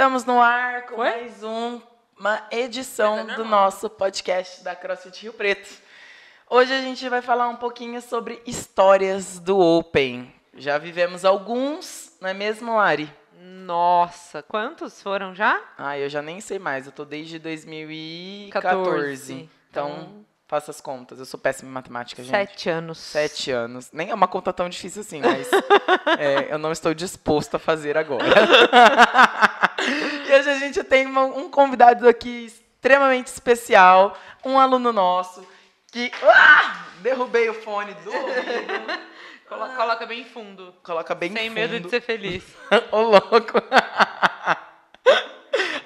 Estamos no ar com Foi? mais um, uma edição é do nosso podcast da CrossFit Rio Preto. Hoje a gente vai falar um pouquinho sobre histórias do Open. Já vivemos alguns, não é mesmo, Lari? Nossa, quantos foram já? Ah, eu já nem sei mais. Eu tô desde 2014. Então, então faça as contas. Eu sou péssima em matemática, gente. Sete anos. Sete anos. Nem é uma conta tão difícil assim, mas é, eu não estou disposto a fazer agora. e hoje a gente tem um convidado aqui extremamente especial, um aluno nosso, que. Ah! Derrubei o fone do ouvido. Coloca, coloca bem fundo. Coloca bem Sem fundo. Sem medo de ser feliz. Ô, louco.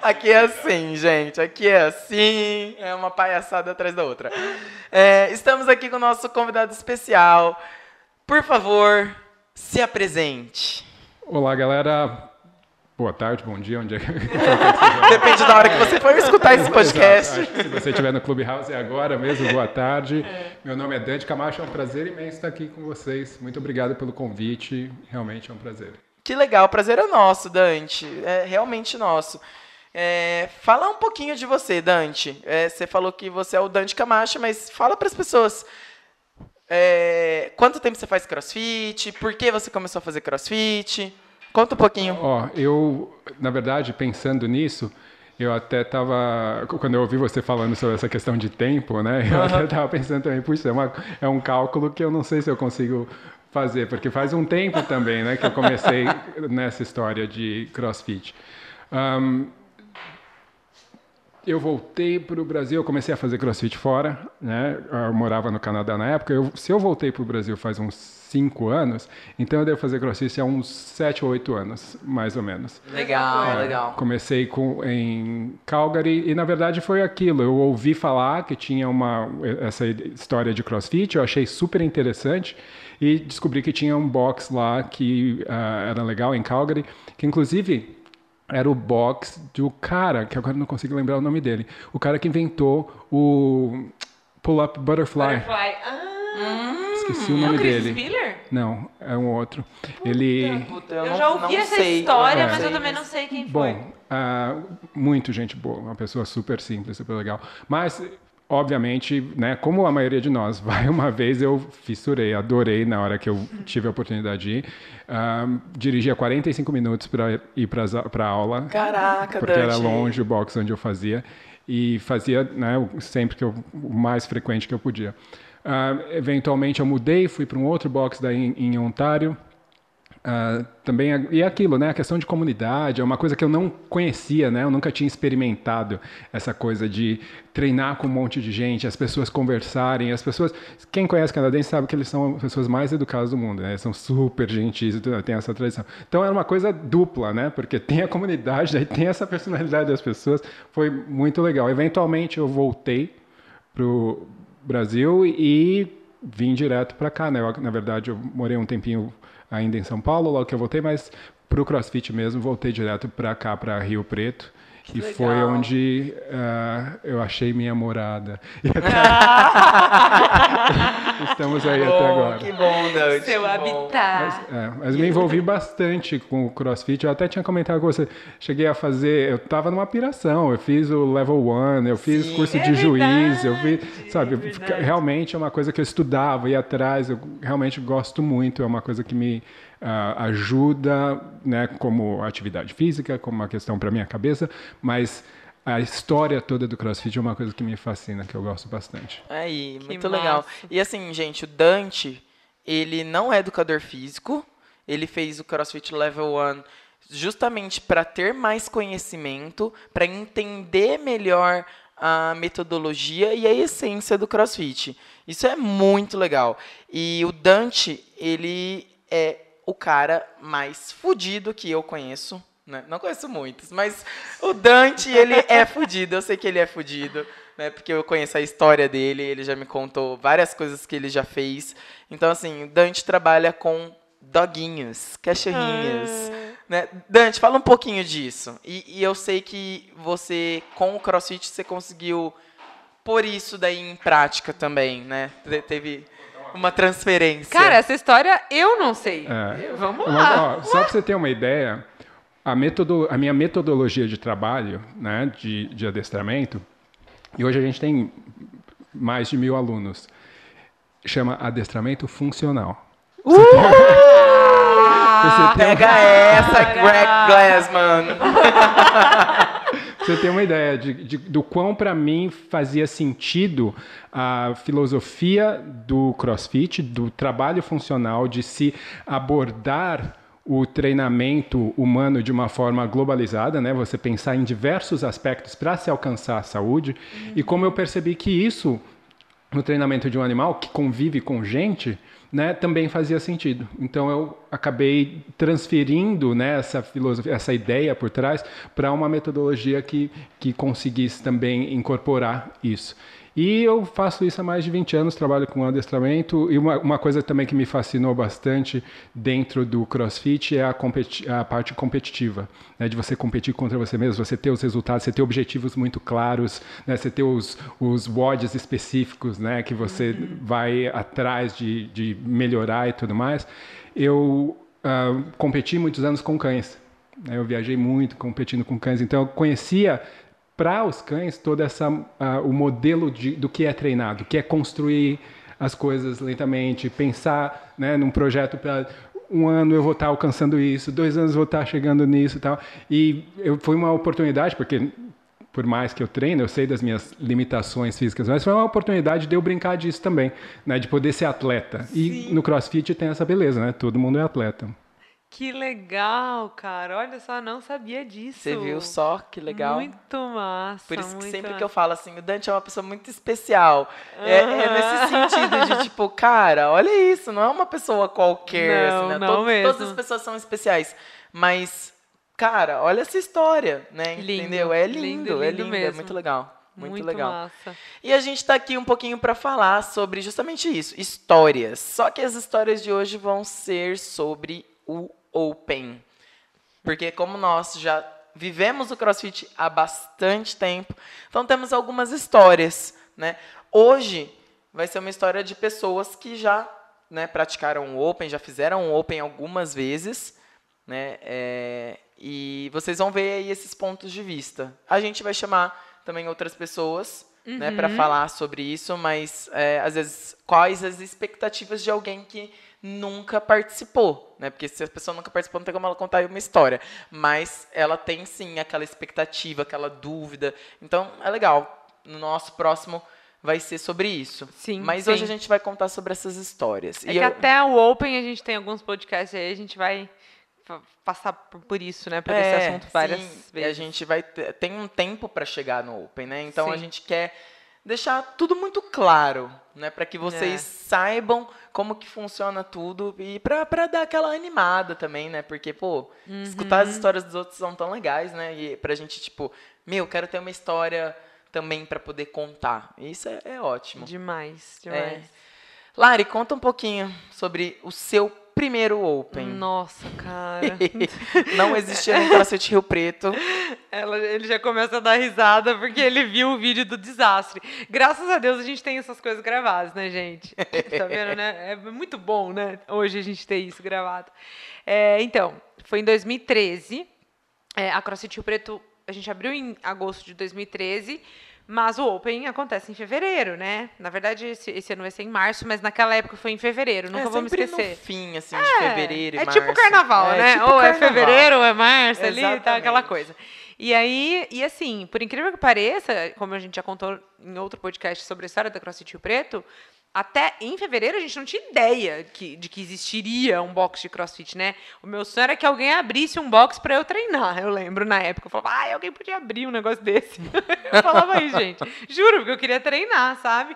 Aqui é assim, gente. Aqui é assim. É uma palhaçada atrás da outra. É, estamos aqui com o nosso convidado especial. Por favor, se apresente. Olá, galera. Boa tarde, bom dia, onde é que... Depende da hora que você for escutar esse podcast. Exato. Se você estiver no Clubhouse é agora mesmo, boa tarde. É. Meu nome é Dante Camacho, é um prazer imenso estar aqui com vocês. Muito obrigado pelo convite, realmente é um prazer. Que legal, o prazer é nosso, Dante, é realmente nosso. É, fala um pouquinho de você, Dante. É, você falou que você é o Dante Camacho, mas fala para as pessoas é, quanto tempo você faz crossfit, por que você começou a fazer crossfit. Conta um pouquinho. Ó, eu, na verdade, pensando nisso, eu até estava, quando eu ouvi você falando sobre essa questão de tempo, né? Eu uhum. até estava pensando também, puxa, é, uma, é um cálculo que eu não sei se eu consigo fazer, porque faz um tempo também, né, que eu comecei nessa história de CrossFit. Um, eu voltei para o Brasil, eu comecei a fazer crossfit fora, né? Eu morava no Canadá na época. Eu, se eu voltei para o Brasil faz uns cinco anos, então eu devo fazer crossfit há uns sete ou oito anos, mais ou menos. Legal, é, legal. Comecei com, em Calgary e, na verdade, foi aquilo. Eu ouvi falar que tinha uma, essa história de crossfit, eu achei super interessante e descobri que tinha um box lá que uh, era legal em Calgary, que inclusive era o box do cara, que agora não consigo lembrar o nome dele, o cara que inventou o Pull-Up Butterfly. Butterfly. Ah, Esqueci o nome é o dele. Miller? Não, é um outro. Puta, ele. Puta, eu, eu, já ouvi essa sei. história, é. mas eu também não sei quem foi. Bom, uh, muito gente boa, uma pessoa super simples, super legal. Mas obviamente, né, como a maioria de nós, vai uma vez eu fissurei, adorei na hora que eu tive a oportunidade de ir. Uh, dirigia 45 minutos para ir para a aula. Caraca, Porque Dante. era longe o box onde eu fazia. E fazia né, sempre que eu, o mais frequente que eu podia. Uh, eventualmente eu mudei, fui para um outro box daí em, em Ontário. Uh, também e é aquilo, né? A questão de comunidade é uma coisa que eu não conhecia, né? Eu nunca tinha experimentado essa coisa de treinar com um monte de gente, as pessoas conversarem, as pessoas. Quem conhece canadense sabe que eles são as pessoas mais educadas do mundo, né? Eles são super gentis, tem essa tradição. Então era uma coisa dupla, né? Porque tem a comunidade, aí tem essa personalidade das pessoas. Foi muito legal. Eventualmente eu voltei pro Brasil e vim direto para cá, né? Eu, na verdade eu morei um tempinho ainda em São Paulo, logo que eu voltei, mas para o CrossFit mesmo, voltei direto para cá, para Rio Preto. Que legal. foi onde uh, eu achei minha morada. Estamos aí bom, até agora. Que bom, Deus. Seu habitat. Mas, é, mas me envolvi bastante com o CrossFit. Eu até tinha comentado com você. Cheguei a fazer. Eu estava numa piração. Eu fiz o Level One, eu fiz Sim, curso é de verdade, juiz, eu fiz. Sabe, é realmente é uma coisa que eu estudava, ia atrás. Eu realmente gosto muito. É uma coisa que me uh, ajuda, né, como atividade física, como uma questão para minha cabeça, mas a história toda do CrossFit é uma coisa que me fascina, que eu gosto bastante. Aí, que muito massa. legal. E assim, gente, o Dante, ele não é educador físico, ele fez o CrossFit Level 1 justamente para ter mais conhecimento, para entender melhor a metodologia e a essência do CrossFit. Isso é muito legal. E o Dante, ele é o cara mais fudido que eu conheço. Né? Não conheço muitos, mas o Dante, ele é fudido. Eu sei que ele é fudido, né? Porque eu conheço a história dele, ele já me contou várias coisas que ele já fez. Então, assim, o Dante trabalha com doguinhos, cachorrinhos. Ah. Né? Dante, fala um pouquinho disso. E, e, eu sei que você, com o CrossFit, você conseguiu pôr isso daí em prática também, né? Teve uma transferência. Cara, essa história eu não sei. É. Vamos lá. Ó, só para você ter uma ideia, a, metodo, a minha metodologia de trabalho, né, de, de adestramento, e hoje a gente tem mais de mil alunos, chama adestramento funcional. Uh! Você Pega essa, Greg Glassman! você tem uma ideia de, de do quão para mim fazia sentido a filosofia do CrossFit, do trabalho funcional, de se abordar o treinamento humano de uma forma globalizada, né? Você pensar em diversos aspectos para se alcançar a saúde. Uhum. E como eu percebi que isso no treinamento de um animal que convive com gente, né, também fazia sentido. Então eu acabei transferindo né, essa filosofia, essa ideia por trás para uma metodologia que, que conseguisse também incorporar isso. E eu faço isso há mais de 20 anos, trabalho com adestramento. E uma, uma coisa também que me fascinou bastante dentro do CrossFit é a, a parte competitiva, né? de você competir contra você mesmo, você ter os resultados, você ter objetivos muito claros, né? você ter os, os WODs específicos né? que você uhum. vai atrás de, de melhorar e tudo mais. Eu uh, competi muitos anos com cães. Né? Eu viajei muito competindo com cães, então eu conhecia para os cães todo essa uh, o modelo de, do que é treinado, que é construir as coisas lentamente, pensar né, num projeto para um ano eu vou estar alcançando isso, dois anos eu vou estar chegando nisso e tal. E eu, foi uma oportunidade, porque por mais que eu treine, eu sei das minhas limitações físicas, mas foi uma oportunidade de eu brincar disso também, né, de poder ser atleta. Sim. E no CrossFit tem essa beleza, né? Todo mundo é atleta. Que legal, cara. Olha só, não sabia disso. Você viu só que legal? Muito massa. Por isso que sempre massa. que eu falo assim, o Dante é uma pessoa muito especial. Uhum. É, é, nesse sentido de tipo, cara, olha isso, não é uma pessoa qualquer. Não, assim, né? não Todo, mesmo. Todas as pessoas são especiais. Mas, cara, olha essa história, né? Lindo, Entendeu? É lindo, lindo, é lindo lindo, é mesmo. muito legal. Muito, Muito legal. Massa. E a gente está aqui um pouquinho para falar sobre justamente isso, histórias. Só que as histórias de hoje vão ser sobre o Open. Porque como nós já vivemos o CrossFit há bastante tempo, então temos algumas histórias, né? Hoje vai ser uma história de pessoas que já né, praticaram o Open, já fizeram o Open algumas vezes, né? É, e vocês vão ver aí esses pontos de vista. A gente vai chamar também outras pessoas uhum. né, para falar sobre isso, mas é, às vezes quais as expectativas de alguém que nunca participou, né? Porque se a pessoa nunca participou, não tem como ela contar uma história. Mas ela tem sim aquela expectativa, aquela dúvida. Então é legal. No nosso próximo vai ser sobre isso. Sim. Mas sim. hoje a gente vai contar sobre essas histórias. É e que eu... até o Open a gente tem alguns podcasts aí, a gente vai passar por isso, né, para é, esse assunto várias sim, vezes. a gente vai ter, tem um tempo para chegar no Open, né? Então sim. a gente quer deixar tudo muito claro, né, para que vocês É. saibam como que funciona tudo e para dar aquela animada também, né? Porque, pô, escutar Uhum. as histórias dos outros são tão legais, né? E pra gente, tipo, meu, quero ter uma história também para poder contar. Isso é, é ótimo. Demais, É. demais. Lari, conta um pouquinho sobre o seu primeiro Open. Nossa, cara. Não existia no CrossFit Rio Preto. Ela- ele já começa a dar risada porque ele viu o vídeo do desastre. Graças a Deus a gente tem essas coisas gravadas, né, gente? Tá vendo, né? É muito bom, né? Hoje a gente ter isso gravado. É, então, foi em 2013. É, a CrossFit Rio Preto, a gente abriu em agosto de 2013. Mas o Open acontece em fevereiro, né? Na verdade, esse, esse ano vai ser em março, mas naquela época foi em fevereiro. Nunca é, vou me esquecer. no fim, assim, de fevereiro e É março. tipo carnaval, É né? tipo ou é carnaval. fevereiro, ou é março ali, tá Exatamente. aquela coisa. E aí, e assim, por incrível que pareça, como a gente já contou em outro podcast sobre a história da CrossFit Rio Preto, até em fevereiro a gente não tinha ideia que, de que existiria um box de CrossFit, né? O meu sonho era que alguém abrisse um box para eu treinar. Eu lembro na época, eu falava, ah, alguém podia abrir um negócio desse. eu falava isso, gente. Juro, porque eu queria treinar, sabe?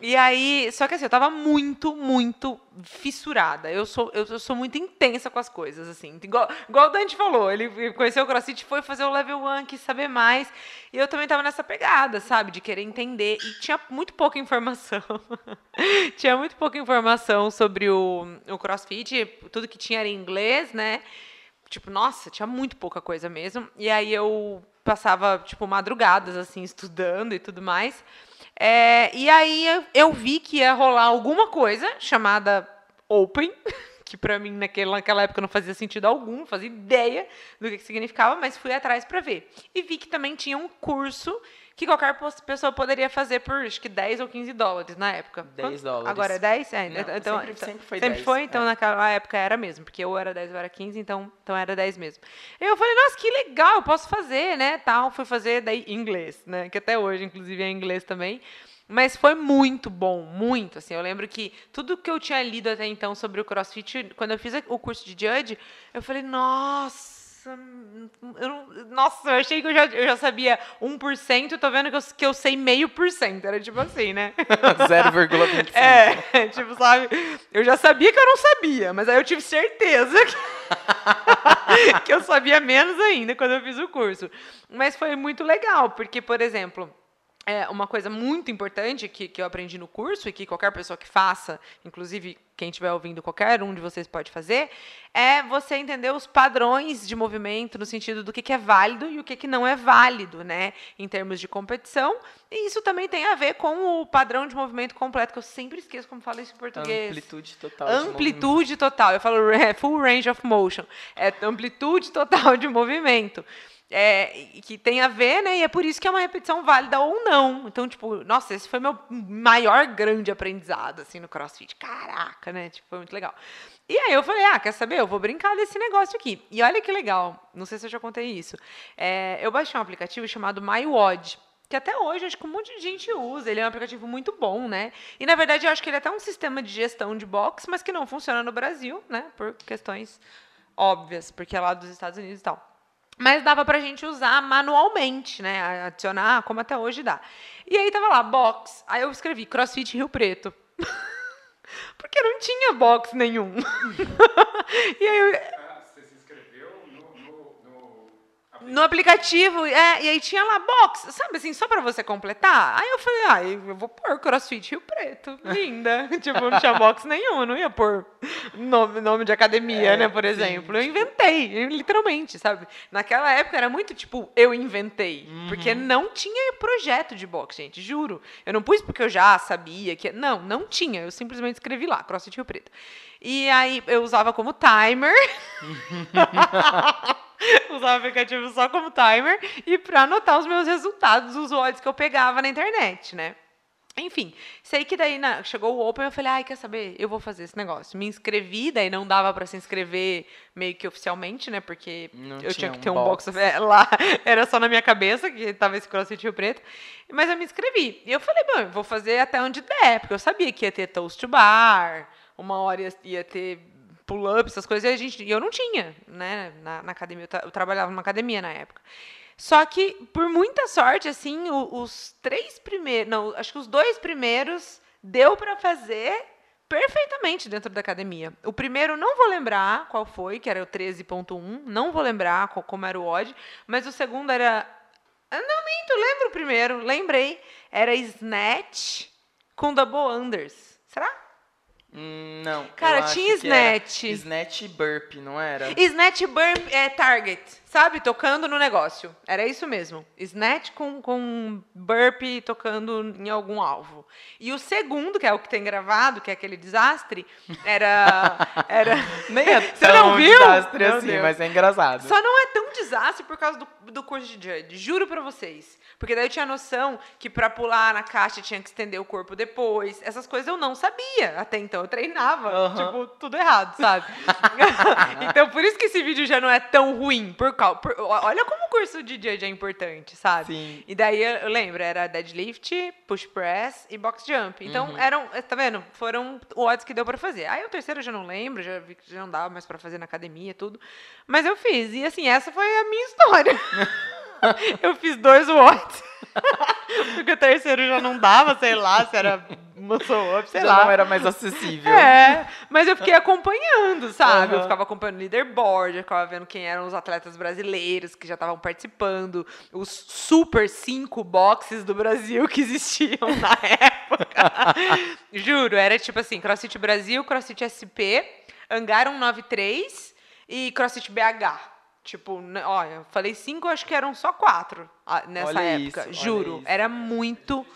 E aí, só que assim, eu tava muito, muito fissurada. Eu sou, eu, eu sou muito intensa com as coisas, assim. Igual, igual o Dante falou, ele conheceu o CrossFit, foi fazer o level 1, quis saber mais. E eu também tava nessa pegada, sabe? De querer entender. E tinha muito pouca informação. tinha muito pouca informação sobre o, o CrossFit. Tudo que tinha era em inglês, né? Tipo, nossa, tinha muito pouca coisa mesmo. E aí eu passava, tipo, madrugadas, assim, estudando e tudo mais. É, e aí eu, vi que ia rolar alguma coisa chamada Open, que pra mim naquela, naquela época não fazia sentido algum, não fazia ideia do que, que significava, mas fui atrás para ver. E vi que também tinha um curso que qualquer pessoa poderia fazer por acho que 10 ou 15 dólares na época. 10 dólares. Agora é 10? É, Não, então, sempre, sempre foi sempre 10. foi, então é. naquela época era mesmo, porque eu era 10, eu era 15, então, então era 10 mesmo. Eu falei, nossa, que legal, eu posso fazer, né, tal. Fui fazer daí inglês, né, que até hoje, inclusive, é inglês também. Mas foi muito bom, muito, assim. Eu lembro que tudo que eu tinha lido até então sobre o CrossFit, quando eu fiz o curso de Judge, eu falei, nossa... Eu não, nossa, eu achei que eu já, eu já sabia 1%, tô vendo que eu, que eu sei meio por cento. Era tipo assim, né? 0,25. É, tipo, sabe? Eu já sabia que eu não sabia, mas aí eu tive certeza que, que eu sabia menos ainda quando eu fiz o curso. Mas foi muito legal, porque, por exemplo, é uma coisa muito importante que, que eu aprendi no curso e que qualquer pessoa que faça, inclusive quem estiver ouvindo, qualquer um de vocês pode fazer, é você entender os padrões de movimento no sentido do que, que é válido e o que, que não é válido, né? Em termos de competição. E isso também tem a ver com o padrão de movimento completo, que eu sempre esqueço como falo isso em português. Amplitude total. Amplitude total. Eu falo é, full range of motion. É amplitude total de movimento. É, que tem a ver, né? E é por isso que é uma repetição válida ou não. Então, tipo, nossa, esse foi meu maior grande aprendizado, assim, no CrossFit. Caraca, né? Tipo, foi muito legal. E aí eu falei, ah, quer saber? Eu vou brincar desse negócio aqui. E olha que legal, não sei se eu já contei isso. É, eu baixei um aplicativo chamado MyWod, que até hoje acho que um monte de gente usa. Ele é um aplicativo muito bom, né? E na verdade eu acho que ele é até um sistema de gestão de box, mas que não funciona no Brasil, né? Por questões óbvias, porque é lá dos Estados Unidos e tal. Mas dava pra gente usar manualmente, né? Adicionar, como até hoje dá. E aí tava lá, box. Aí eu escrevi CrossFit Rio Preto. Porque não tinha box nenhum. e aí eu, Você se inscreveu no, aplicativo, é, e aí tinha lá box, sabe assim, só pra você completar. Aí eu falei, ah, eu vou pôr CrossFit Rio Preto, linda. tipo, não tinha box nenhum, não ia pôr nome, nome de academia, É, né, por sim, exemplo. Eu inventei, literalmente, sabe? Naquela época era muito tipo, eu inventei, porque não tinha projeto de box, gente, juro. Eu não pus porque eu já sabia que, não, não tinha, eu simplesmente escrevi lá, CrossFit Rio Preto. E aí eu usava como timer. Usava o aplicativo só como timer e para anotar os meus resultados, os odds que eu pegava na internet, né? Enfim, sei que daí na- chegou o Open, eu falei, ai, quer saber? Eu vou fazer esse negócio. Me inscrevi, daí não dava para se inscrever meio que oficialmente, né? Porque Não eu tinha tinha que ter um box. box é, lá, era só na minha cabeça, que tava esse CrossFit Rio Preto. Mas eu me inscrevi. E eu falei, bom, eu vou fazer até onde der, porque eu sabia que ia ter toast to bar, uma hora ia, ia ter pull-up, essas coisas, e a gente, eu não tinha, né, na, na academia, eu, tra- eu trabalhava numa academia na época. Só que, por muita sorte, assim, o- os três primeiros, não, acho que os dois primeiros deu para fazer perfeitamente dentro da academia. O primeiro, não vou lembrar qual foi, que era o 13.1, não vou lembrar qual, como era o odd, mas o segundo era... Não, minto, lembro o primeiro, lembrei. Era Snatch com Double Unders. Será? Hum, não. Cara, tinha snatch. Snatch burp, não era? Snatch Burn é Target, sabe? Tocando no negócio. Era isso mesmo. Snatch com, com burp tocando em algum alvo. E o segundo, que é o que tem gravado, que é aquele desastre, era. era... Nem é Você tão não viu? desastre Meu assim, mas é engraçado. Só não é tão desastre por causa do, do curso de Judge, juro pra vocês. Porque daí eu tinha noção que pra pular na caixa tinha que estender o corpo depois. Essas coisas eu não sabia até então. Eu treinava, tipo, tudo errado, sabe? então por isso que esse vídeo já não é tão ruim. Por, por- olha como o curso de Judge é importante, sabe? Sim. E daí eu lembro, era deadlift, push press e box jump. Então Uhum. eram, tá vendo? Foram odds que deu pra fazer. Aí o terceiro eu já não lembro, já vi que já não dava mais pra fazer na academia e tudo. Mas eu fiz. E assim, essa foi a minha história. eu fiz dois odds. Porque o terceiro já não dava, sei lá, se era muscle up, sei Já lá. não era mais acessível. É, mas eu fiquei acompanhando, sabe? Eu Aham. ficava acompanhando o leaderboard, eu ficava vendo quem eram os atletas brasileiros que já estavam participando, os super cinco boxes do Brasil que existiam na época. Juro, era tipo assim, CrossFit Brasil, CrossFit SP, Hangar 193 e CrossFit BH. Tipo, né, olha, eu falei cinco, acho que eram só quatro nessa Olha época. isso, olha Juro, isso. era muito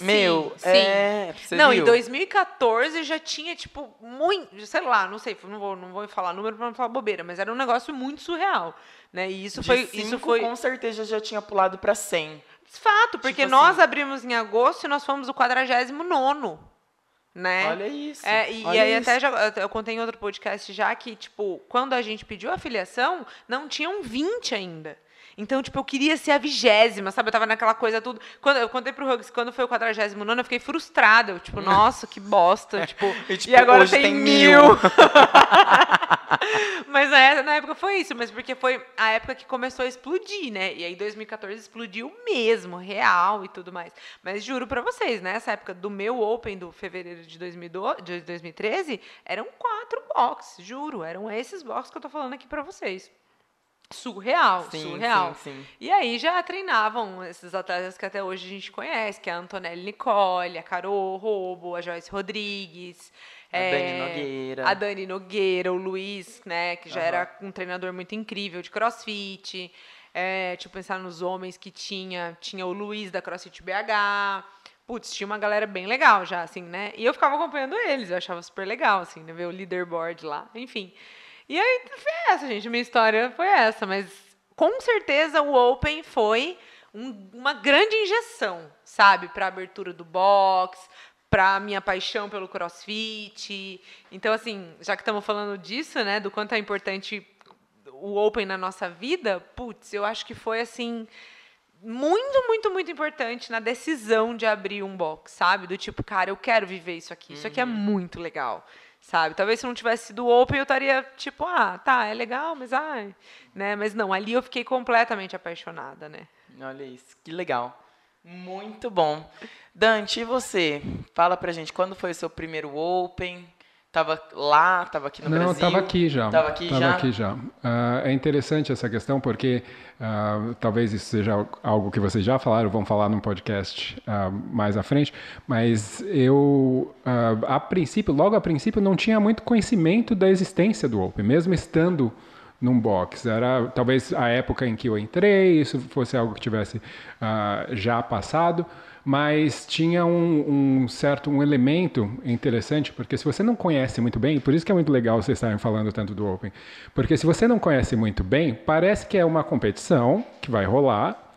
Meu, sim. é. Você não, viu? em 2014 já tinha, tipo, muito. Sei lá, não sei, não vou, não vou falar número pra não falar bobeira, mas era um negócio muito surreal. Né? E isso De foi. cinco, isso foi com certeza já tinha pulado pra 100. fato, porque Tipo nós assim. abrimos em agosto e nós fomos o 49 né? Olha isso. É, e, olha e aí isso. até já, eu contei em outro podcast já que, tipo, quando a gente pediu a filiação, não tinham 20 ainda. Então, tipo, eu queria ser a vigésima, sabe? Eu tava naquela coisa tudo. Quando, eu contei pro Hugs, quando foi o 49 eu fiquei frustrada. Eu, tipo, nossa, que bosta. Tipo, E, e, tipo, agora hoje tem, tem mil. mil. mas na, na época foi isso, mas porque foi a época que começou a explodir, né? E aí 2014 explodiu mesmo, real e tudo mais. Mas juro pra vocês, nessa época do meu Open do fevereiro de, 2012, de 2013, eram quatro boxes, juro. Eram esses boxes que eu tô falando aqui pra vocês. Surreal, Sim, surreal. sim, sim. E aí já treinavam esses atletas que até hoje a gente conhece, que é a Antonelli Nicole, a Carol Robo, a Joyce Rodrigues. A é, Dani Nogueira. A Dani Nogueira, o Luiz, né, que já Aham. era um treinador muito incrível de crossfit. É, tipo, pensar nos homens que tinha. Tinha o Luiz da CrossFit BH. Putz, tinha uma galera bem legal já, assim, né? E eu ficava acompanhando eles, eu achava super legal, assim, né? Ver o leaderboard lá, enfim. E aí foi essa, gente. Minha história foi essa, mas com certeza o Open foi um- uma grande injeção, sabe? Para abertura do box, para minha paixão pelo CrossFit. Então, assim, já que estamos falando disso, né? Do quanto é importante o Open na nossa vida, putz, eu acho que foi assim muito, muito, muito importante na decisão de abrir um box, sabe? Do tipo, cara, eu quero viver isso aqui. Isso aqui é muito legal, sabe? Talvez se não tivesse sido Open, eu estaria tipo, ah, tá, é legal, mas ai, né? Mas não, ali eu fiquei completamente apaixonada, né? Olha isso, que legal. Muito bom. Dante, e você? Fala pra gente, quando foi o seu primeiro Open? Tava lá, tava aqui no Não, Brasil? estava aqui já. Tava aqui Tava já? aqui já. Ah, é interessante essa questão porque ah, talvez isso seja algo que vocês já falaram, vão falar num podcast ah, mais à frente, mas eu, a princípio, logo a princípio, não tinha muito conhecimento da existência do Open, mesmo estando num box. Era talvez a época em que eu entrei, isso fosse algo que tivesse já passado, mas tinha um, um certo um elemento interessante, porque se você não conhece muito bem, por isso que é muito legal vocês estarem falando tanto do Open, porque se você não conhece muito bem, parece que é uma competição que vai rolar,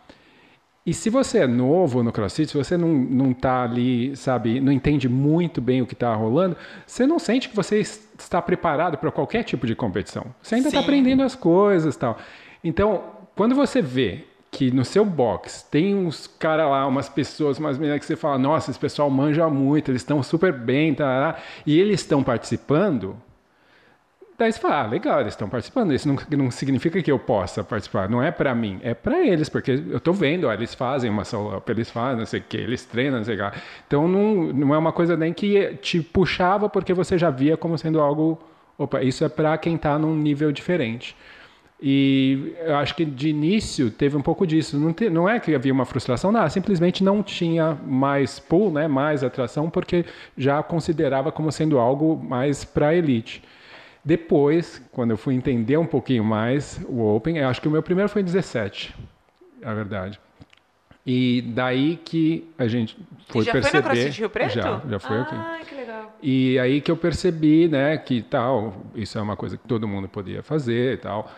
e se você é novo no CrossFit, se você não, não tá ali, sabe, não entende muito bem o que está rolando, você não sente que você es- está preparado para qualquer tipo de competição. Você ainda está aprendendo as coisas tal. Então, quando você vê que no seu box tem uns caras lá, umas pessoas, umas meninas que você fala, nossa, esse pessoal manja muito, eles estão super bem, tá, e eles estão participando, Daí você fala, ah, legal, eles estão participando. Isso não, não significa que eu possa participar. Não é para mim, é para eles, porque eu tô vendo, ó, eles fazem uma solo-up, eles fazem não sei o quê, eles treinam, não sei o quê. Então não, não é uma coisa nem que te puxava porque você já via como sendo algo. Opa, isso é para quem está num nível diferente. E eu acho que de início teve um pouco disso. Não, te- não é que havia uma frustração, não, simplesmente não tinha mais pull, né, mais atração, porque já considerava como sendo algo mais para elite. Depois, quando eu fui entender um pouquinho mais o Open, eu acho que o meu primeiro foi em 17, a verdade. E daí que a gente foi já foi perceber. na CrossFit Rio Preto? Já, já foi aqui. Ai, que legal. E aí que eu percebi, né, que tal, isso é uma coisa que todo mundo podia fazer e tal.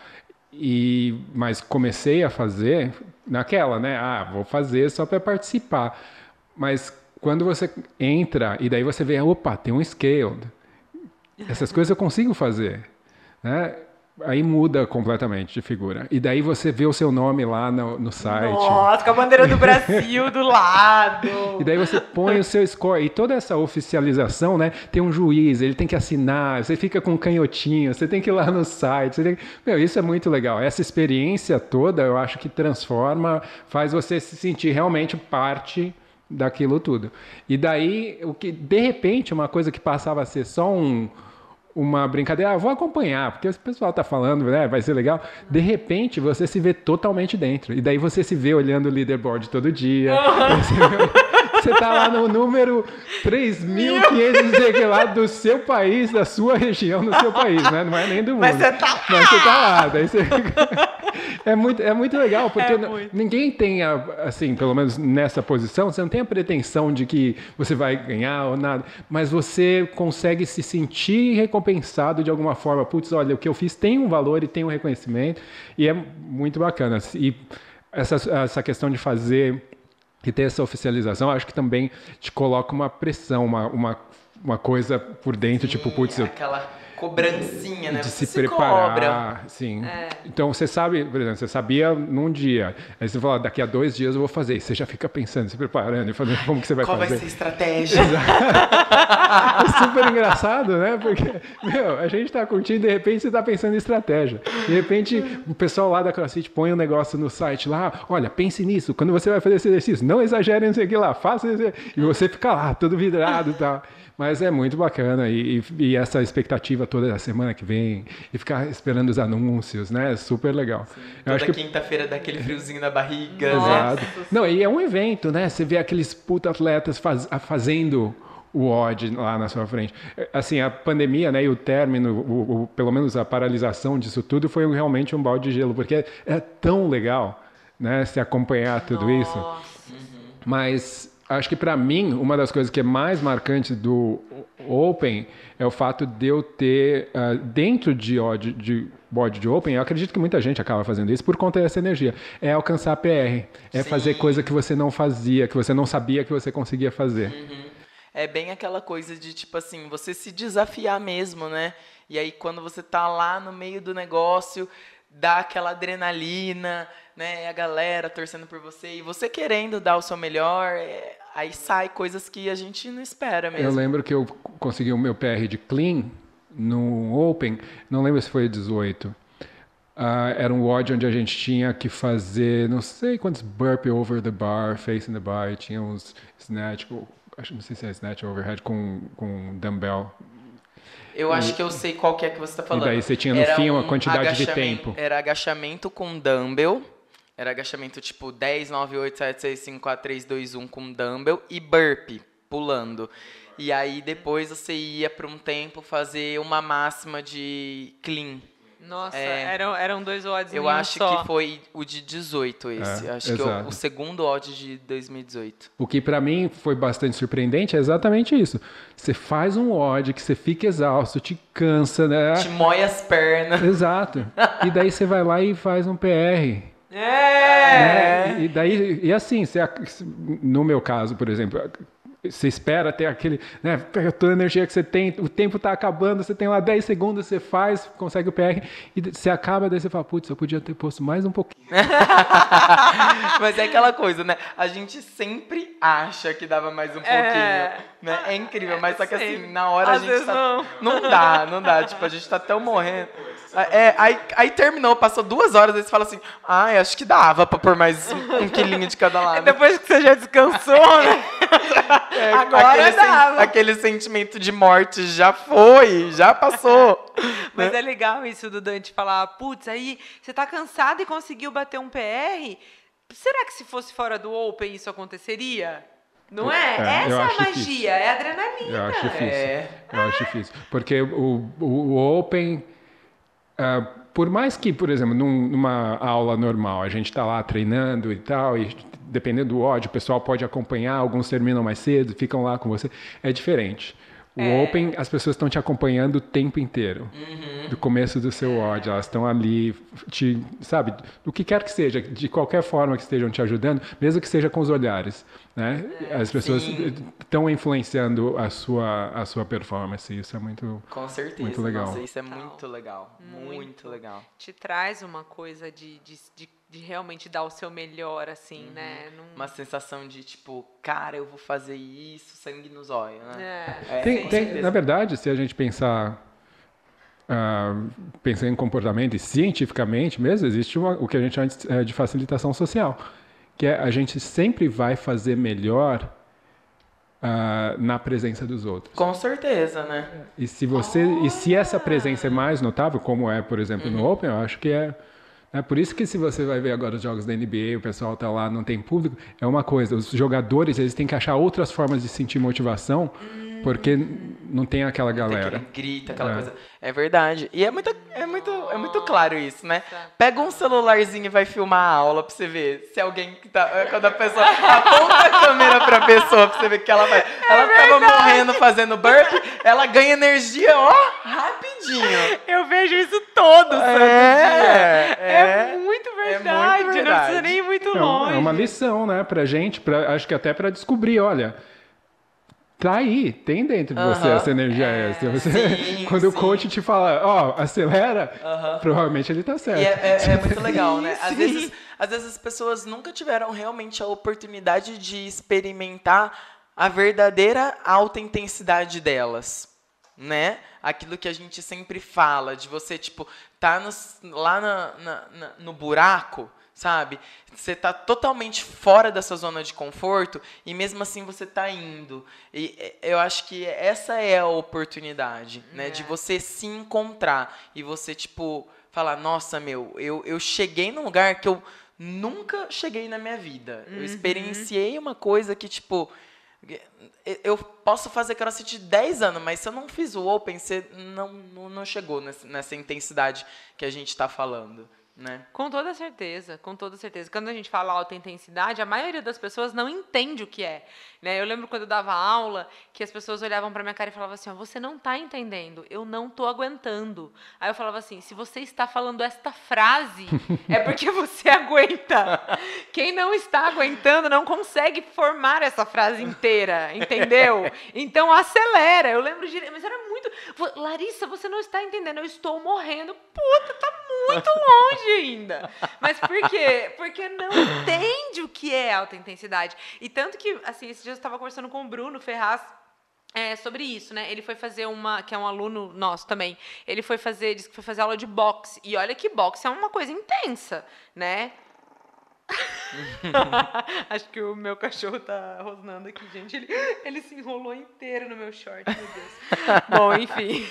E mas comecei a fazer naquela, né? Ah, vou fazer só para participar. Mas quando você entra e daí você vê, opa, tem um scaled. Essas coisas eu consigo fazer, né? Aí muda completamente de figura. E daí você vê o seu nome lá no, no site. Nossa, com a bandeira do Brasil do lado. E daí você põe o seu score. E toda essa oficialização, né? Tem um juiz, ele tem que assinar, você fica com um canhotinho, você tem que ir lá no site. Tem. Meu, isso é muito legal. Essa experiência toda, eu acho que transforma, faz você se sentir realmente parte daquilo tudo. E daí, o que de repente, uma coisa que passava a ser só um uma brincadeira, ah, vou acompanhar, porque o pessoal tá falando, né, vai ser legal. De repente, você se vê totalmente dentro. E daí você se vê olhando o leaderboard todo dia. Vê- você tá lá no número 3.500, não sei o que lá, do seu país, da sua região, do seu país, né? Não é nem do mundo. Mas você tá lá. Mas você tá lá. Daí você... é, muito, é muito legal, porque é muito. ninguém tem, a, assim, pelo menos nessa posição, você não tem a pretensão de que você vai ganhar ou nada, mas você consegue se sentir recompensado de alguma forma. Putz, olha, o que eu fiz tem um valor e tem um reconhecimento, e é muito bacana. E essa, essa questão de fazer e ter essa oficialização, acho que também te coloca uma pressão, uma, uma, uma coisa por dentro, tipo, Sim, tipo, putz, aquela cobrancinha, né? De se, se preparar, cobra. sim. É. Então você sabe, por exemplo, você sabia num dia, aí você fala, daqui a dois dias eu vou fazer, e você já fica pensando, se preparando e fazendo como que você vai Qual fazer. Qual vai ser a estratégia? é super engraçado, né? Porque, meu, a gente tá curtindo, de repente você tá pensando em estratégia. De repente o pessoal lá da CrossFit põe um negócio no site lá, olha, pense nisso, quando você vai fazer esse exercício, não exagere nisso aqui lá, faça isso. E você fica lá, todo vidrado e tal. Mas é muito bacana e, e, e, essa expectativa toda da semana que vem e ficar esperando os anúncios, né? É super legal. Sim, Eu toda quinta-feira dá aquele friozinho na barriga, Exato. né? Não, e é um evento, né? Você vê aqueles puta atletas faz, fazendo o odd lá na sua frente. Assim, a pandemia, né, e o término, o, o, pelo menos a paralisação disso tudo foi realmente um balde de gelo, porque é, tão legal, né, se acompanhar tudo Nossa. isso. Uhum. Mas acho que para mim, uma das coisas que é mais marcante do Open é o fato de eu ter, uh, dentro de, odd, de bode de Open, eu acredito que muita gente acaba fazendo isso por conta dessa energia, é alcançar a PR, é Sim. fazer coisa que você não fazia, que você não sabia que você conseguia fazer. Uhum. É bem aquela coisa de, tipo assim, você se desafiar mesmo, né? E aí, quando você tá lá no meio do negócio, dá aquela adrenalina, né? A galera torcendo por você e você querendo dar o seu melhor, é, aí sai coisas que a gente não espera mesmo. Eu lembro que eu consegui o meu PR de clean no Open, não lembro se foi 18. Uh, ah, era um WOD onde a gente tinha que fazer não sei quantos burpee over the bar, facing the bar, e tinha uns snatch, acho não sei se é snatch overhead com, com dumbbell eu acho que eu sei qual que é que você está falando. E daí você tinha no era fim uma quantidade de tempo. Era agachamento com dumbbell. Era agachamento tipo 10, 9, 8, 7, 6, 5, 4, 3, 2, 1 com dumbbell e burpee, pulando. E aí depois você ia para um tempo fazer uma máxima de clean. Nossa, é, eram, eram dois odds Eu acho só. que foi o de 18 esse. É, acho exato. que o, o, segundo odd de 2018. O que para mim foi bastante surpreendente é exatamente isso. Você faz um odd que você fica exausto, te cansa, né? Te moe as pernas. Exato. e daí você vai lá e faz um PR. É! Né? E daí, e assim, no meu caso, por exemplo, você espera ter aquele, né, pega toda a energia que você tem, o tempo está acabando, você tem lá 10 segundos, você faz, consegue o PR, e você acaba, daí você fala, putz, eu podia ter posto mais um pouquinho. Mas é aquela coisa, né? A gente sempre acha que dava mais um pouquinho, é, né? É incrível, mas só que assim, na hora Às a gente tá... Não. não dá, não dá, tipo, a gente tá tão morrendo. É, aí, aí terminou, passou duas horas, aí você fala assim, ai, acho que dava pra pôr mais um, um quilinho de cada lado. Depois que você já descansou, né? É, Agora aquele, dava. Sen, aquele sentimento de morte já foi, já passou. Mas né? é legal isso do Dante falar, putz, aí você tá cansado e conseguiu bater um PR? Será que se fosse fora do Open isso aconteceria? Não é? é Essa é a magia, difícil. é a adrenalina. Eu acho difícil. É. Eu acho difícil. Porque o, o, o Open Uh, por mais que, por exemplo, num, numa aula normal, a gente está lá treinando e tal, e dependendo do ódio, o pessoal pode acompanhar, alguns terminam mais cedo, ficam lá com você, é diferente. O é. Open, as pessoas estão te acompanhando o tempo inteiro. Uhum. Do começo do seu ódio. Elas estão ali, te, sabe, o que quer que seja, de qualquer forma que estejam te ajudando, mesmo que seja com os olhares. Né? É, as pessoas estão influenciando a sua, a sua performance. Isso é muito, com certeza, muito legal. Nossa, isso é muito legal. Muito, muito, legal. Te traz uma coisa de, de, de de realmente dar o seu melhor, assim, uhum. né? Num... Uma sensação de tipo, cara, eu vou fazer isso, sangue nos olhos, né? É. É, tem, tem, na verdade, se a gente pensar. Uh, pensar em comportamento e cientificamente mesmo, existe uma, o que a gente chama de, é, de facilitação social, que é a gente sempre vai fazer melhor Uh, na presença dos outros. Com certeza, né? E se você, oh. e se essa presença é mais notável, como é, por exemplo, uhum. no Open, eu acho que é É por isso que se você vai ver agora os jogos da NBA, o pessoal tá lá, não tem público, é uma coisa, os jogadores, eles têm que achar outras formas de sentir motivação, porque não tem aquela galera. Tem grita, aquela É. coisa. É verdade. E é muito, é, muito, é muito claro isso, né? Pega um celularzinho e vai filmar a aula pra você ver se alguém que tá. é, Quando a pessoa aponta a câmera pra pessoa pra você ver que ela vai. Ela ficava morrendo fazendo burp, ela ganha energia, ó, rapidinho. Eu vejo isso todo, santo É, dia. É, é. muito muito verdade. Não precisa verdade. nem ir muito É longe. é uma lição, né, pra gente, pra, acho que até pra descobrir, olha, tá aí, tem dentro de você Aham. essa energia extra. Você- Sim, quando o sim. coach te fala, ó, acelera, provavelmente ele tá certo. E é, é- é muito legal, né? Às vezes, às vezes as pessoas nunca tiveram realmente a oportunidade de experimentar a verdadeira alta intensidade delas, né? Aquilo que a gente sempre fala, de você, tipo, tá lá na- na- na- no buraco, sabe? Você tá totalmente fora da sua zona de conforto e mesmo assim você tá indo. E é, eu acho que essa é a oportunidade, né? De É. você se encontrar e você, tipo, falar, nossa, meu, eu, eu cheguei num lugar que eu nunca cheguei na minha vida. Eu experienciei uma coisa que, tipo, eu posso fazer crossfit 10 anos, mas se eu não fiz o open, você não, não, não chegou nessa, nessa intensidade que a gente tá falando, né? Com toda certeza, com toda certeza. Quando a gente fala alta intensidade, a maioria das pessoas não entende o que é. Né? Eu lembro quando eu dava aula, que as pessoas olhavam para minha cara e falavam assim: ó, você não está entendendo, eu não estou aguentando. Aí eu falava assim: se você está falando esta frase, é porque você aguenta. Quem não está aguentando não consegue formar essa frase inteira, entendeu? Então acelera. Eu lembro de. Mas era muito. Larissa, você não está entendendo, eu estou morrendo. Puta, tá muito longe ainda. Mas por quê? Porque não entende o que é alta intensidade. E tanto que, assim, esse dia eu estava conversando com o Bruno Ferraz é, sobre isso, né? Ele foi fazer uma, que é um aluno nosso também. Ele foi fazer, disse que foi fazer aula de boxe. E olha que boxe é uma coisa intensa, né? Acho que o meu cachorro tá rosnando aqui, gente. Ele, ele se enrolou inteiro no meu short, meu Deus. Bom, enfim.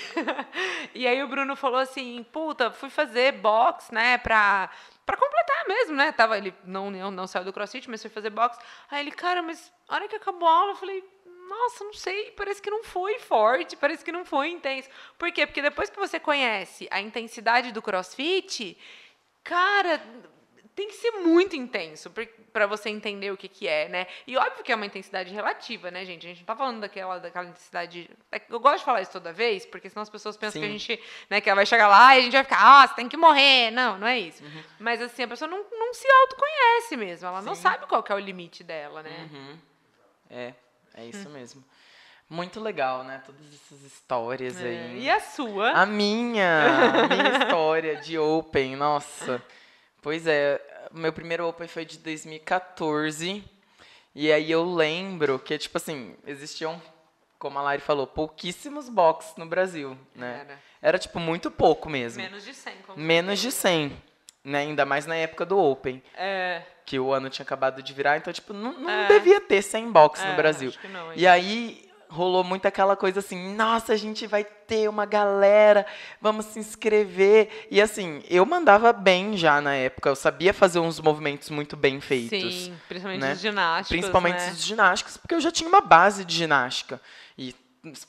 e aí o Bruno falou assim, puta, fui fazer boxe, né, pra, pra completar mesmo, né? Tava, ele não, não, não saiu do crossfit, mas foi fazer boxe. Aí ele, cara, mas a hora que acabou a aula, eu falei, nossa, não sei, parece que não foi forte, parece que não foi intenso. Por quê? Porque depois que você conhece a intensidade do crossfit, cara, tem que ser muito intenso para você entender o que, que é, né? E óbvio que é uma intensidade relativa, né, gente? A gente não tá falando daquela, daquela intensidade. é Eu gosto de falar isso toda vez, porque senão as pessoas pensam que a Sim. gente, né, que ela vai chegar lá e a gente vai ficar, ah, você tem que morrer. Não, não é isso. Uhum. Mas assim, a pessoa não, não se autoconhece mesmo. Ela não Sim. sabe qual é o limite dela, né? Uhum. É, é isso mesmo. Muito legal, né? Todas essas histórias É, aí. E a sua? A minha, a minha história de Open, nossa. Pois é, meu primeiro Open foi de 2014. E aí eu lembro que, tipo assim, existiam, como a Lari falou, pouquíssimos box no Brasil, né? Era. Era, tipo, muito pouco mesmo. Menos de 100, com Menos de certeza. 100. Né? Ainda mais na época do Open, É, que o ano tinha acabado de virar. Então, tipo, não, não É. devia ter 100 box é, no Brasil. Acho que não? E aí rolou muito aquela coisa assim, nossa, a gente vai ter uma galera, vamos se inscrever. E assim, eu mandava bem já na época, eu sabia fazer uns movimentos muito bem feitos. Sim, principalmente né? os ginásticos, Principalmente né? os ginásticos, porque eu já tinha uma base de ginástica. E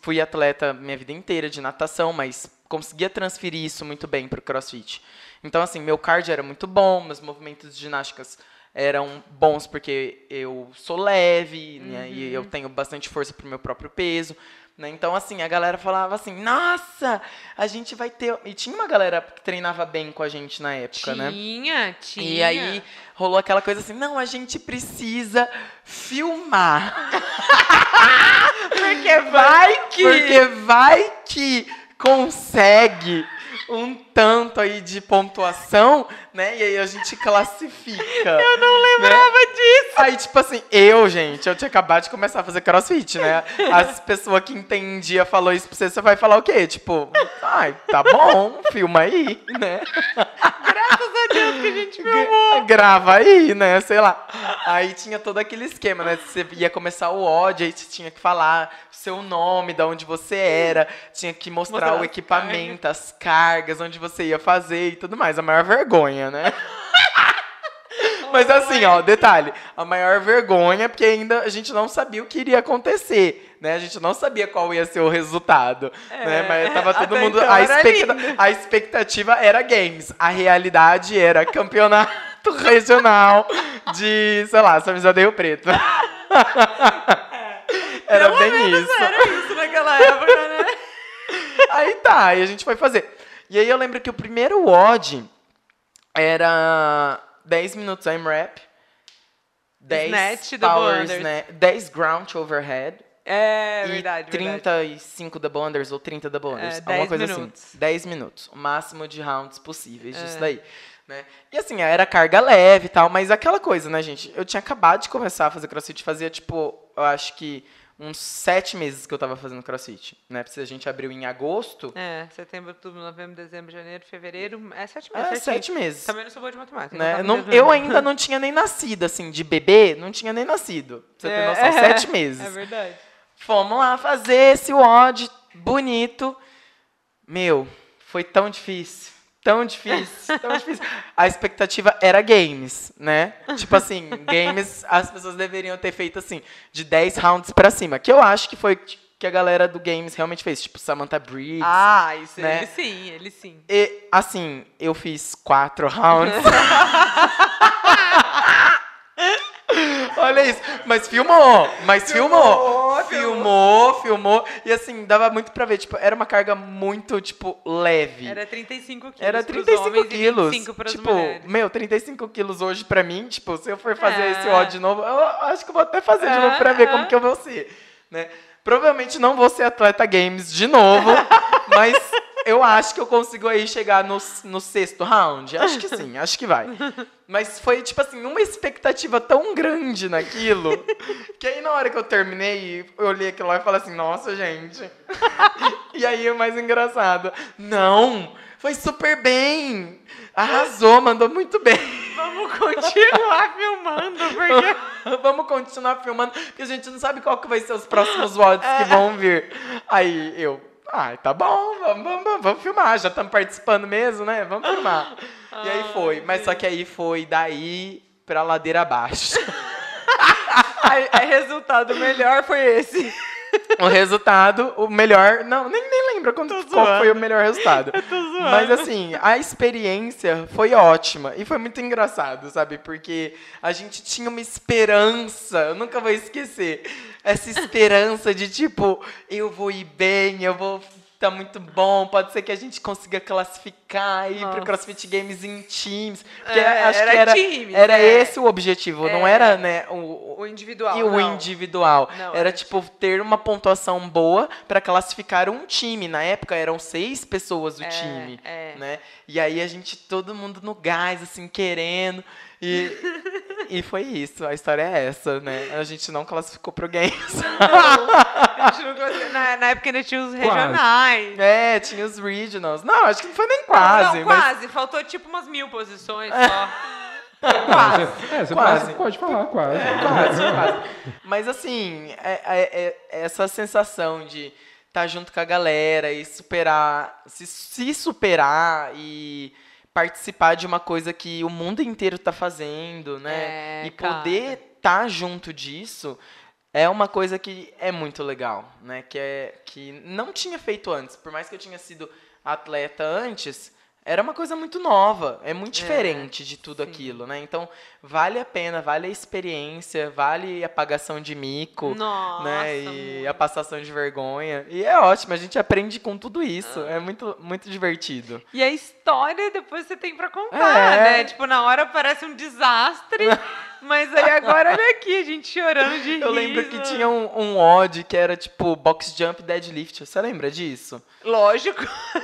fui atleta minha vida inteira de natação, mas conseguia transferir isso muito bem para o crossfit. Então, assim, meu cardio era muito bom, meus movimentos de ginásticas eram bons porque eu sou leve né, e Uhum. eu tenho bastante força pro meu próprio peso. Né? Então, assim, a galera falava assim, nossa, a gente vai ter... E tinha uma galera que treinava bem com a gente na época, né? Tinha, tinha. E aí rolou aquela coisa assim, não, a gente precisa filmar. Porque vai que... Porque vai que consegue um tanto aí de pontuação, né? E aí a gente classifica. Eu não lembrava disso. Aí, tipo assim, eu, gente, eu tinha acabado de começar a fazer crossfit, né? As pessoas que entendiam falou isso pra você, você vai falar o quê? Tipo, ai, tá bom, filma aí, né? Gente. Grava aí, né? Sei lá. Aí tinha todo aquele esquema, né? Você ia começar o ódio, aí você tinha que falar seu nome, de onde você era, tinha que mostrar, Mostrar o equipamento, as cargas, onde você ia fazer e tudo mais. A maior vergonha, né? Mas assim, ó, detalhe, a maior vergonha, porque ainda a gente não sabia o que iria acontecer, né? A gente não sabia qual ia ser o resultado, né? Mas tava todo mundo... então a, expecta- lindo. a expectativa era games, a realidade era campeonato regional de, sei lá, São José do Rio Preto. Era Pelo bem menos isso. Era isso naquela época, né? Aí tá, aí a gente foi fazer. E aí eu lembro que o primeiro WOD era 10 minutos AMRAP, 10 Snatch, power unders. sna- 10 ground overhead É e verdade, verdade. 35 double unders ou 30 double unders, É, alguma 10 coisa minutos. assim. 10 minutos, o máximo de rounds possíveis disso É. daí. Né? E assim, era carga leve e tal, mas aquela coisa, né, gente? Eu tinha acabado de começar a fazer crossfit, fazia tipo, eu acho que uns sete meses que eu tava fazendo crossfit, né? Porque a gente abriu em agosto, É, setembro, outubro, novembro, dezembro, janeiro, fevereiro. É sete é, meses. certinho. sete meses. Também não sou boa de matemática. né? tava Não- mesmo. eu ainda não tinha nem nascido, assim, de bebê, não tinha nem nascido. Pra você ter É, noção, é, sete meses. É verdade. Fomos lá fazer esse WOD bonito. Meu, foi tão difícil. Tão difícil, tão difícil. A expectativa era games, né? Tipo assim, games as pessoas deveriam ter feito assim, de 10 rounds pra cima. Que eu acho que foi que a galera do games realmente fez. Tipo, Samantha Briggs. Ah, isso né? ele sim, ele sim. E, assim, eu fiz quatro rounds. Olha isso. Mas filmou, mas filmou. Filmou, filmou. E assim, dava muito pra ver. Tipo, era uma carga muito, tipo, leve. Era 35 quilos. Era pros 35 homens quilos. E 25 pras tipo, mulheres. meu, 35 quilos hoje pra mim, tipo, se eu for fazer É. esse ódio de novo, eu acho que eu vou até fazer de novo pra ver É, como é. que eu vou ser, né? Provavelmente não vou ser atleta games de novo, mas eu acho que eu consigo aí chegar no, no sexto round. Acho que sim, acho que vai. Mas foi, tipo assim, uma expectativa tão grande naquilo, que aí na hora que eu terminei, eu olhei aquilo lá e falei assim, nossa, gente. E aí o mais engraçado, não, foi super bem. Arrasou, mandou muito bem. Vamos continuar filmando, porque. Vamos continuar filmando, porque a gente não sabe qual que vai ser os próximos WODs que vão vir. Aí eu, ai, tá bom, vamos, vamos, vamos, filmar, já estamos participando mesmo, né? Vamos filmar. E aí foi, mas só que aí foi daí pra ladeira abaixo. Aí, aí, resultado melhor foi esse. O resultado, o melhor. Não, nem, nem lembro quanto, qual zoando. foi o melhor resultado. zoando. Mas assim, a experiência foi ótima. E foi muito engraçado, sabe? Porque a gente tinha uma esperança, eu nunca vou esquecer. Essa esperança de tipo, eu vou ir bem, eu vou. Tá muito bom, pode ser que a gente consiga classificar e ir pro. CrossFit Games em times. Porque É, acho era que era, times, era é. esse o objetivo, não É. era, né, o, O individual. e o não. individual. Não, era tipo ter uma pontuação boa pra classificar um time. Na época eram seis pessoas o É, time, é. né? E aí a gente todo mundo no gás assim querendo e e foi isso. A história é essa, né? A gente não classificou pro games. A gente não na, na época ainda tinha os regionais. é, tinha os regionals. Não, acho que não foi nem quase, não, mas quase. Faltou tipo umas mil posições só. Quase. É, você Quase. pode, pode falar, quase. quase, quase. Mas assim, é, é- é- essa sensação de estar junto com a galera e superar, se, se superar e participar de uma coisa que o mundo inteiro tá fazendo, né? É, e cara. poder estar junto disso é uma coisa que é muito legal, né? Que é que não tinha feito antes, por mais que eu tinha sido atleta antes, era uma coisa muito nova, é muito É, diferente de tudo sim. aquilo, né? Então vale a pena, vale a experiência, vale a pagação de mico, Nossa. né? E muito. a passação de vergonha. E é ótimo, a gente aprende com tudo isso. É muito, muito divertido. E a história depois você tem pra contar, É. né? Tipo, na hora parece um desastre, mas aí agora olha aqui, a gente chorando de rir. Eu lembro que tinha um, um odd que era tipo box jump deadlift. Você lembra disso? Lógico.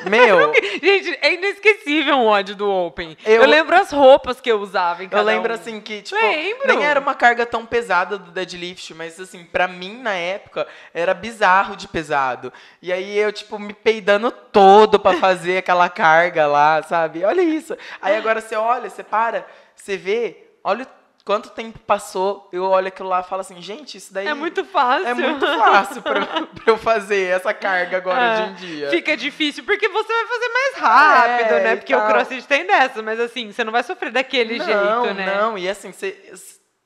Meu, Gente, é inesquecível o ódio do Open. Eu- Eu, lembro as roupas que eu usava em cada Eu lembro um. Assim que, tipo, Lembro. nem era uma carga tão pesada do deadlift, mas assim, pra mim na época era bizarro de pesado. E aí eu, tipo, me peidando todo pra fazer aquela carga lá, sabe? Olha isso. Aí agora você olha, você para, você vê, olha quanto tempo passou, eu olho aquilo lá e falo assim, gente, isso daí É muito fácil. é muito fácil pra, pra eu fazer essa carga agora É, hoje em dia. Fica difícil porque você vai fazer mais rápido, É, né? Porque o tal. crossfit tem dessa, mas assim, você não vai sofrer daquele não, jeito, né? Não, e assim, você,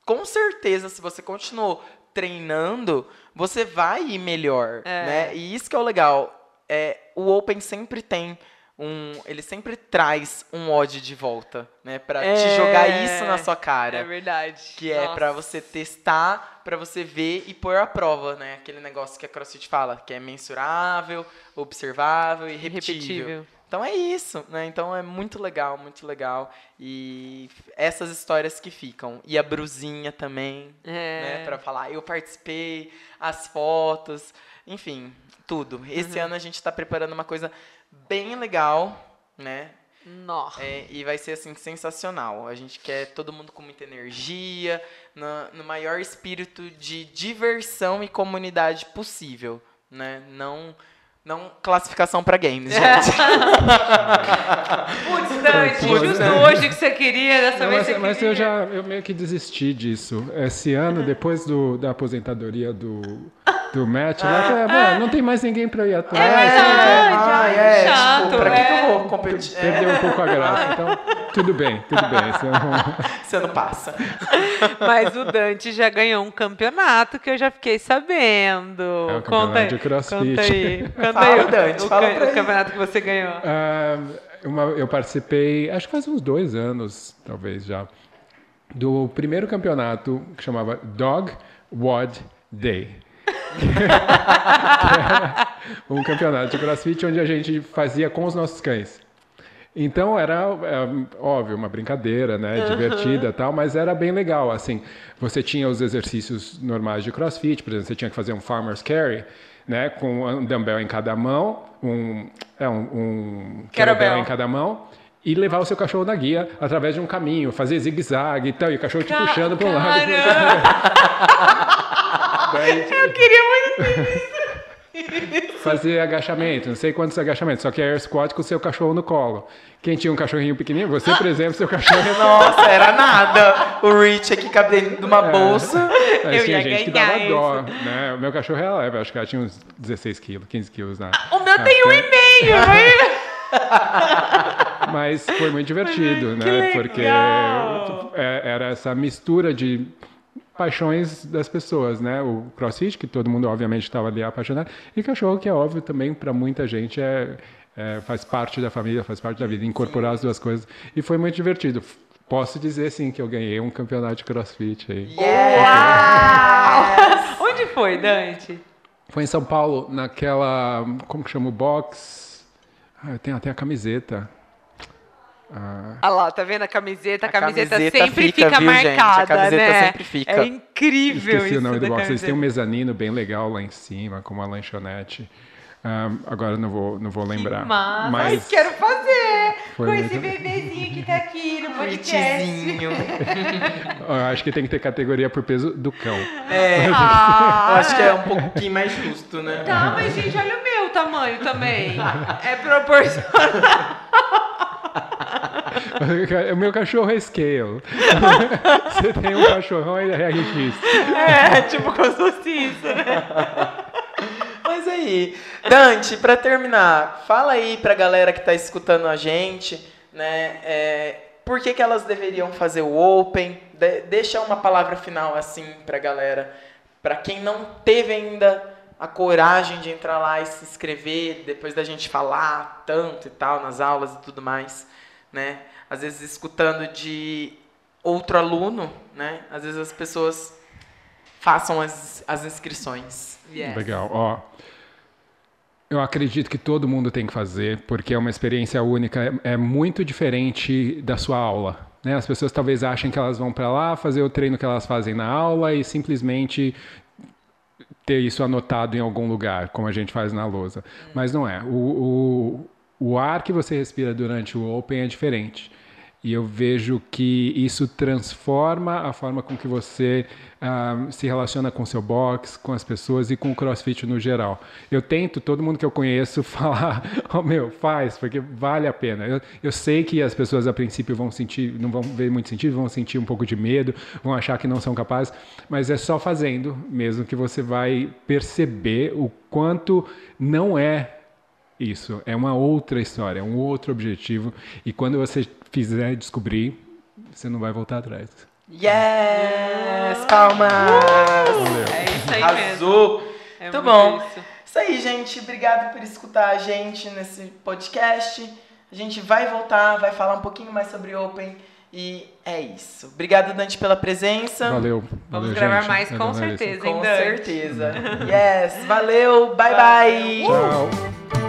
com certeza, se você continuou treinando, você vai ir melhor, É. né? E isso que é o legal. É, o Open sempre tem um... Ele sempre traz um odd de volta, né? Pra te É. jogar isso na sua cara. É verdade. Que é Nossa. pra você testar, pra você ver e pôr à prova, né? Aquele negócio que a CrossFit fala, que é mensurável, observável e repetível. Repetível. Então é isso, né? Então é muito legal, muito legal. E essas histórias que ficam. E a brusinha também, É. né? Pra falar, eu participei, as fotos, enfim, tudo. Esse Uhum. ano a gente tá preparando uma coisa bem legal, né? Nossa. É, e vai ser assim sensacional. A gente quer todo mundo com muita energia, na- no maior espírito de diversão e comunidade possível, né? Não não classificação para games, gente. Putz, Dante, Putz, justo né? hoje que você queria, dessa Não, vez mas, você mas queria. eu já eu meio que desisti disso. Esse ano, depois do, da aposentadoria do, do Matt, lá, eu falei, "Ah, não tem mais ninguém para ir atrás. É verdade, Ah, ai, é, chato, tipo, pra que, que é. eu vou competir? É, Perdeu um pouco a graça. Então, tudo bem, tudo bem. É um- Você não passa. Mas o Dante já ganhou um campeonato que eu já fiquei sabendo. É o Conta campeonato aí. de CrossFit. Conta aí. Conta Fala, aí. o- Dante, o, fala ca- pra o campeonato que você ganhou. Ah, uma- eu participei, acho que faz uns dois anos, talvez já, do primeiro campeonato que chamava Dog Wad Day. Um campeonato de crossfit onde a gente fazia com os nossos cães. Então era, é, óbvio, uma brincadeira, né, divertida e tal, mas era bem legal, assim. Você tinha os exercícios normais de CrossFit, por exemplo, você tinha que fazer um farmer's carry, né, com um dumbbell em cada mão, um, é, um, um Kettlebell. em cada mão, e levar o seu cachorro na guia através de um caminho, fazer zigue-zague e tal, e o cachorro te puxando para um lado. e pro outro. Caramba! Daí, Eu queria muito. fazer agachamento, não sei quantos agachamentos, só que é air squat com o seu cachorro no colo. Quem tinha um cachorrinho pequenininho, você, por exemplo, seu cachorro Nossa, era nada. O Rich aqui cabe dentro de uma bolsa. Aí Eu tinha gente que dava dó, né? O meu cachorro era leve, acho que ela tinha uns 16 quilos, 15 quilos na. O meu na tem um e meio. vai- Mas foi muito divertido, né? Porque é- era essa mistura de paixões das pessoas, né? O CrossFit, que todo mundo obviamente estava ali apaixonado, e cachorro, que é óbvio também para muita gente é, é- faz parte da família, faz parte da vida, incorporar as duas coisas. E foi muito divertido. Posso dizer sim que eu ganhei um campeonato de CrossFit aí. Uau! Onde foi, Dante? Foi em São Paulo, naquela. Como que chama o box? Ah, eu tenho até a camiseta. Ah, Ah lá, tá vendo a camiseta? A A camiseta, camiseta sempre fica, fica, viu, gente? A marcada, camiseta né? sempre fica. É incrível esqueci isso o nome do da box. Eles têm um mezanino bem legal lá em cima, com uma lanchonete. Ah, agora não vou, não vou lembrar. Mas, Mas Ai, quero fazer Foi com muito- esse bebezinho que tá aqui no podcast. Acho que tem que ter categoria por peso do cão. É, Ah, acho que é um pouquinho mais justo, né? Tá, mas gente, olha o meu tamanho também. É proporcional. o meu cachorro é scale. Você tem um cachorrão, ele é X. É, tipo como se fosse isso, né? Mas aí, Dante, pra terminar, fala aí pra galera que tá escutando a gente, né? é, por que, que elas deveriam fazer o Open? De- deixa uma palavra final assim pra galera. Pra quem não teve ainda a coragem de entrar lá e se inscrever, depois da gente falar tanto e tal nas aulas e tudo mais, né? Às vezes escutando de outro aluno, né? Às vezes as pessoas façam as, as inscrições. Yes. Legal. Ó, eu acredito que todo mundo tem que fazer, porque é uma experiência única, é, é muito diferente da sua aula. Né? As pessoas talvez achem que elas vão para lá fazer o treino que elas fazem na aula e simplesmente ter isso anotado em algum lugar, como a gente faz na lousa. Mas não é. O, o, o ar que você respira durante o Open é diferente. E eu vejo que isso transforma a forma com que você uh, se relaciona com seu box, com as pessoas e com o crossfit no geral. Eu tento, todo mundo que eu conheço, falar: oh, meu, faz, porque vale a pena. Eu, eu sei que as pessoas a princípio vão sentir, não vão ver muito sentido, vão sentir um pouco de medo, vão achar que não são capazes, mas é só fazendo mesmo que você vai perceber o quanto não é isso. É uma outra história, é um outro objetivo. E quando você fizer descobrir, você não vai voltar atrás. Yes! Palmas! Uh! É isso aí Arrasou. mesmo. É muito, bom. Isso. isso aí, gente. Obrigado por escutar a gente nesse podcast. A gente vai voltar, vai falar um pouquinho mais sobre Open. E é isso. Obrigado, Dante, pela presença. Valeu. Vamos valeu, gravar gente. mais, com certeza, Com hein, Dante? certeza. yes. Valeu. Bye, bye. Tchau.